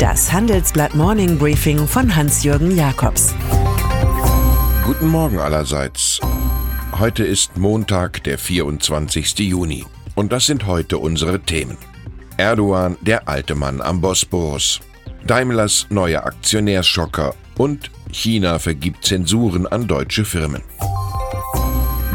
Das Handelsblatt Morning Briefing von Hans-Jürgen Jakobs. Guten Morgen allerseits. Heute ist Montag, der 24. Juni. Und das sind heute unsere Themen. Erdogan, der alte Mann am Bosporus. Daimlers neuer Aktionärschocker und China vergibt Zensuren an deutsche Firmen.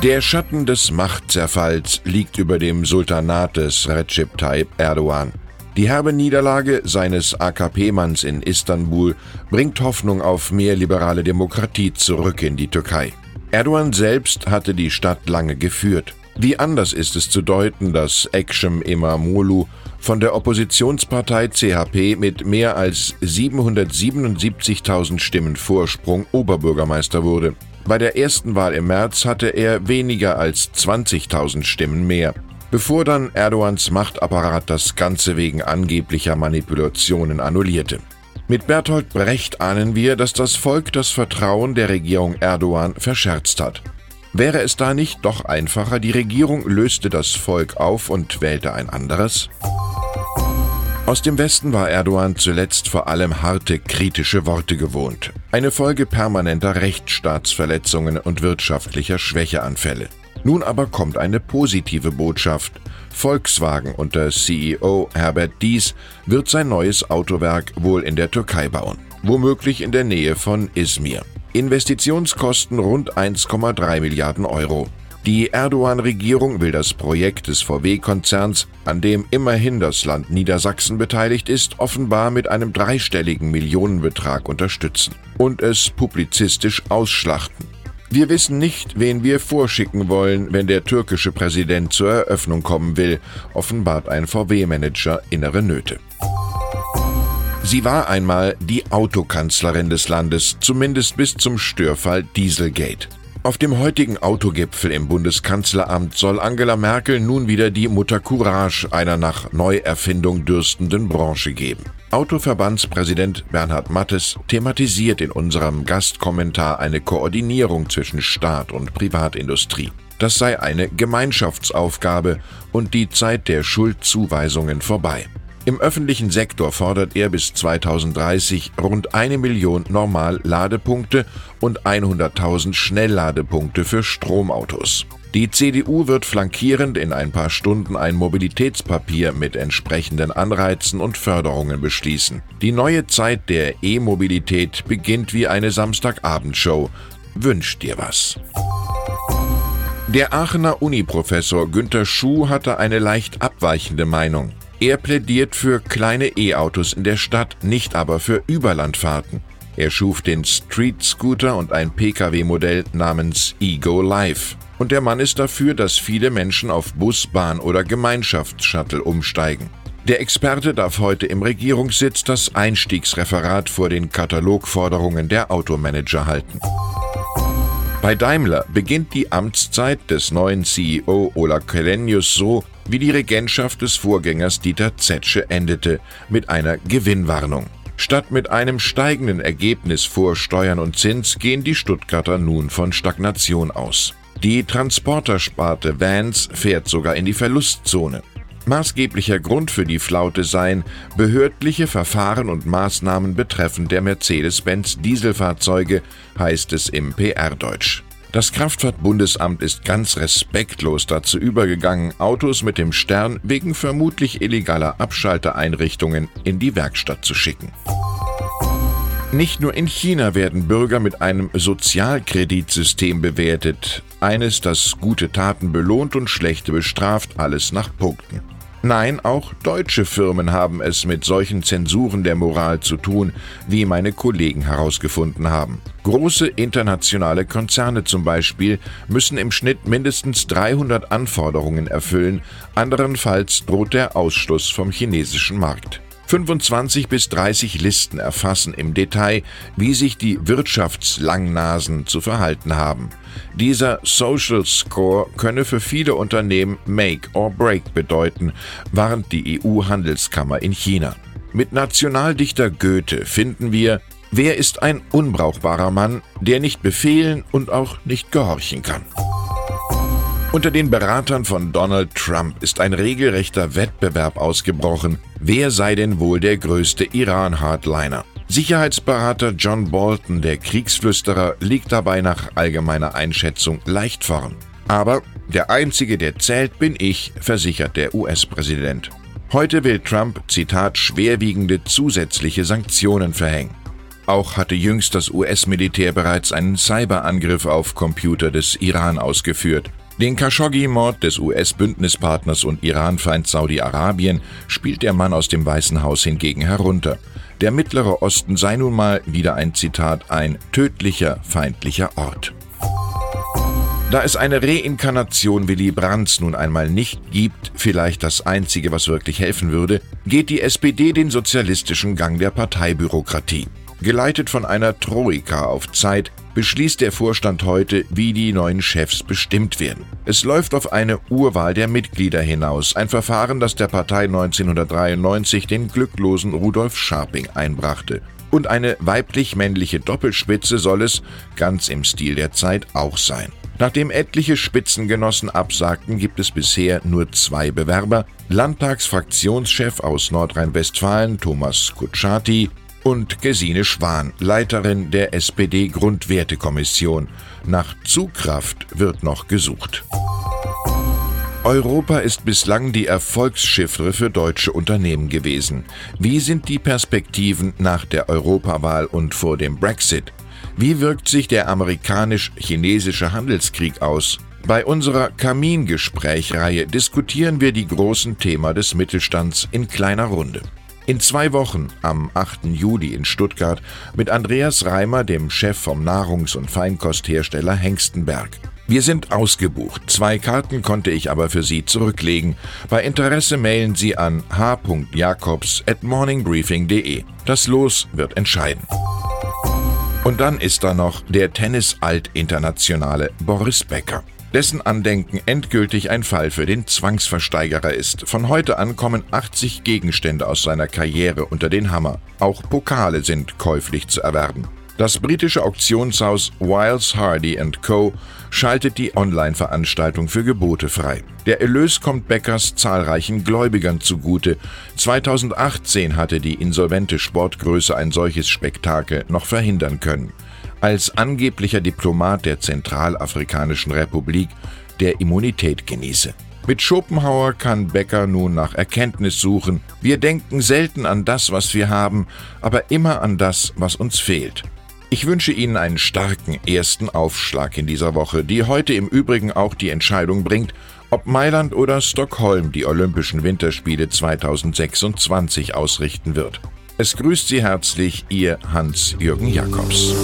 Der Schatten des Machtzerfalls liegt über dem Sultanat des Recep Tayyip Erdogan. Die herbe Niederlage seines AKP-Manns in Istanbul bringt Hoffnung auf mehr liberale Demokratie zurück in die Türkei. Erdogan selbst hatte die Stadt lange geführt. Wie anders ist es zu deuten, dass Ekşem Imamoglu von der Oppositionspartei CHP mit mehr als 777.000 Stimmen Vorsprung Oberbürgermeister wurde. Bei der ersten Wahl im März hatte er weniger als 20.000 Stimmen mehr, bevor dann Erdogans Machtapparat das Ganze wegen angeblicher Manipulationen annullierte. Mit Bertolt Brecht ahnen wir, dass das Volk das Vertrauen der Regierung Erdogan verscherzt hat. Wäre es da nicht doch einfacher, die Regierung löste das Volk auf und wählte ein anderes? Aus dem Westen war Erdogan zuletzt vor allem harte, kritische Worte gewohnt. Eine Folge permanenter Rechtsstaatsverletzungen und wirtschaftlicher Schwächeanfälle. Nun aber kommt eine positive Botschaft. Volkswagen unter CEO Herbert Dies wird sein neues Autowerk wohl in der Türkei bauen, womöglich in der Nähe von Izmir. Investitionskosten rund 1,3 Milliarden Euro. Die Erdogan-Regierung will das Projekt des VW-Konzerns, an dem immerhin das Land Niedersachsen beteiligt ist, offenbar mit einem dreistelligen Millionenbetrag unterstützen und es publizistisch ausschlachten. Wir wissen nicht, wen wir vorschicken wollen, wenn der türkische Präsident zur Eröffnung kommen will, offenbart ein VW-Manager innere Nöte. Sie war einmal die Autokanzlerin des Landes, zumindest bis zum Störfall Dieselgate. Auf dem heutigen Autogipfel im Bundeskanzleramt soll Angela Merkel nun wieder die Mutter Courage einer nach Neuerfindung dürstenden Branche geben. Autoverbandspräsident Bernhard Mattes thematisiert in unserem Gastkommentar eine Koordinierung zwischen Staat und Privatindustrie. Das sei eine Gemeinschaftsaufgabe und die Zeit der Schuldzuweisungen vorbei. Im öffentlichen Sektor fordert er bis 2030 rund eine Million Normal-Ladepunkte und 100.000 Schnellladepunkte für Stromautos. Die CDU wird flankierend in ein paar Stunden ein Mobilitätspapier mit entsprechenden Anreizen und Förderungen beschließen. Die neue Zeit der E-Mobilität beginnt wie eine Samstagabendshow. Wünsch dir was. Der Aachener Uniprofessor Günter Schuh hatte eine leicht abweichende Meinung. Er plädiert für kleine E-Autos in der Stadt, nicht aber für Überlandfahrten. Er schuf den Street Scooter und ein Pkw-Modell namens Ego Life. Und der Mann ist dafür, dass viele Menschen auf Bus, Bahn oder Gemeinschaftsshuttle umsteigen. Der Experte darf heute im Regierungssitz das Einstiegsreferat vor den Katalogforderungen der Automanager halten. Bei Daimler beginnt die Amtszeit des neuen CEO Ola Kelenius so, wie die Regentschaft des Vorgängers Dieter Zetsche endete, mit einer Gewinnwarnung. Statt mit einem steigenden Ergebnis vor Steuern und Zins gehen die Stuttgarter nun von Stagnation aus. Die Transportersparte Vans fährt sogar in die Verlustzone. Maßgeblicher Grund für die Flaute seien behördliche Verfahren und Maßnahmen betreffend der Mercedes-Benz Dieselfahrzeuge, heißt es im PR-Deutsch. Das Kraftfahrtbundesamt ist ganz respektlos dazu übergegangen, Autos mit dem Stern wegen vermutlich illegaler Abschaltereinrichtungen in die Werkstatt zu schicken. Nicht nur in China werden Bürger mit einem Sozialkreditsystem bewertet, eines, das gute Taten belohnt und schlechte bestraft, alles nach Punkten. Nein, auch deutsche Firmen haben es mit solchen Zensuren der Moral zu tun, wie meine Kollegen herausgefunden haben. Große internationale Konzerne zum Beispiel müssen im Schnitt mindestens 300 Anforderungen erfüllen, anderenfalls droht der Ausschluss vom chinesischen Markt. 25 bis 30 Listen erfassen im Detail, wie sich die Wirtschaftslangnasen zu verhalten haben. Dieser Social Score könne für viele Unternehmen Make or Break bedeuten, warnt die EU-Handelskammer in China. Mit Nationaldichter Goethe finden wir, wer ist ein unbrauchbarer Mann, der nicht befehlen und auch nicht gehorchen kann. Unter den Beratern von Donald Trump ist ein regelrechter Wettbewerb ausgebrochen. Wer sei denn wohl der größte Iran-Hardliner? Sicherheitsberater John Bolton, der Kriegsflüsterer, liegt dabei nach allgemeiner Einschätzung leicht vorn. Aber der Einzige, der zählt, bin ich, versichert der US-Präsident. Heute will Trump, Zitat, schwerwiegende zusätzliche Sanktionen verhängen. Auch hatte jüngst das US-Militär bereits einen Cyberangriff auf Computer des Iran ausgeführt. Den Khashoggi-Mord des US-Bündnispartners und Iran-Feind Saudi-Arabien spielt der Mann aus dem Weißen Haus hingegen herunter. Der Mittlere Osten sei nun mal wieder ein Zitat, ein tödlicher, feindlicher Ort. Da es eine Reinkarnation Willy Brandts nun einmal nicht gibt, vielleicht das Einzige, was wirklich helfen würde, geht die SPD den sozialistischen Gang der Parteibürokratie. Geleitet von einer Troika auf Zeit beschließt der Vorstand heute, wie die neuen Chefs bestimmt werden. Es läuft auf eine Urwahl der Mitglieder hinaus, ein Verfahren, das der Partei 1993 den glücklosen Rudolf Scharping einbrachte. Und eine weiblich-männliche Doppelspitze soll es, ganz im Stil der Zeit, auch sein. Nachdem etliche Spitzengenossen absagten, gibt es bisher nur zwei Bewerber. Landtagsfraktionschef aus Nordrhein-Westfalen Thomas Kutschaty und Gesine Schwan, Leiterin der SPD-Grundwertekommission. Nach Zugkraft wird noch gesucht. Europa ist bislang die Erfolgschiffre für deutsche Unternehmen gewesen. Wie sind die Perspektiven nach der Europawahl und vor dem Brexit? Wie wirkt sich der amerikanisch-chinesische Handelskrieg aus? Bei unserer Kamingesprächreihe diskutieren wir die großen Themen des Mittelstands in kleiner Runde. In zwei Wochen, am 8. Juli in Stuttgart, mit Andreas Reimer, dem Chef vom Nahrungs- und Feinkosthersteller Hengstenberg. Wir sind ausgebucht. Zwei Karten konnte ich aber für Sie zurücklegen. Bei Interesse mailen Sie an h.jakobs at morningbriefing.de. Das Los wird entscheiden. Und dann ist da noch der Tennis-Alt-Internationale Boris Becker dessen Andenken endgültig ein Fall für den Zwangsversteigerer ist. Von heute an kommen 80 Gegenstände aus seiner Karriere unter den Hammer. Auch Pokale sind käuflich zu erwerben. Das britische Auktionshaus Wiles Hardy Co. schaltet die Online-Veranstaltung für Gebote frei. Der Erlös kommt Beckers zahlreichen Gläubigern zugute. 2018 hatte die insolvente Sportgröße ein solches Spektakel noch verhindern können als angeblicher Diplomat der Zentralafrikanischen Republik der Immunität genieße. Mit Schopenhauer kann Becker nun nach Erkenntnis suchen. Wir denken selten an das, was wir haben, aber immer an das, was uns fehlt. Ich wünsche Ihnen einen starken ersten Aufschlag in dieser Woche, die heute im Übrigen auch die Entscheidung bringt, ob Mailand oder Stockholm die Olympischen Winterspiele 2026 ausrichten wird. Es grüßt Sie herzlich Ihr Hans-Jürgen Jakobs.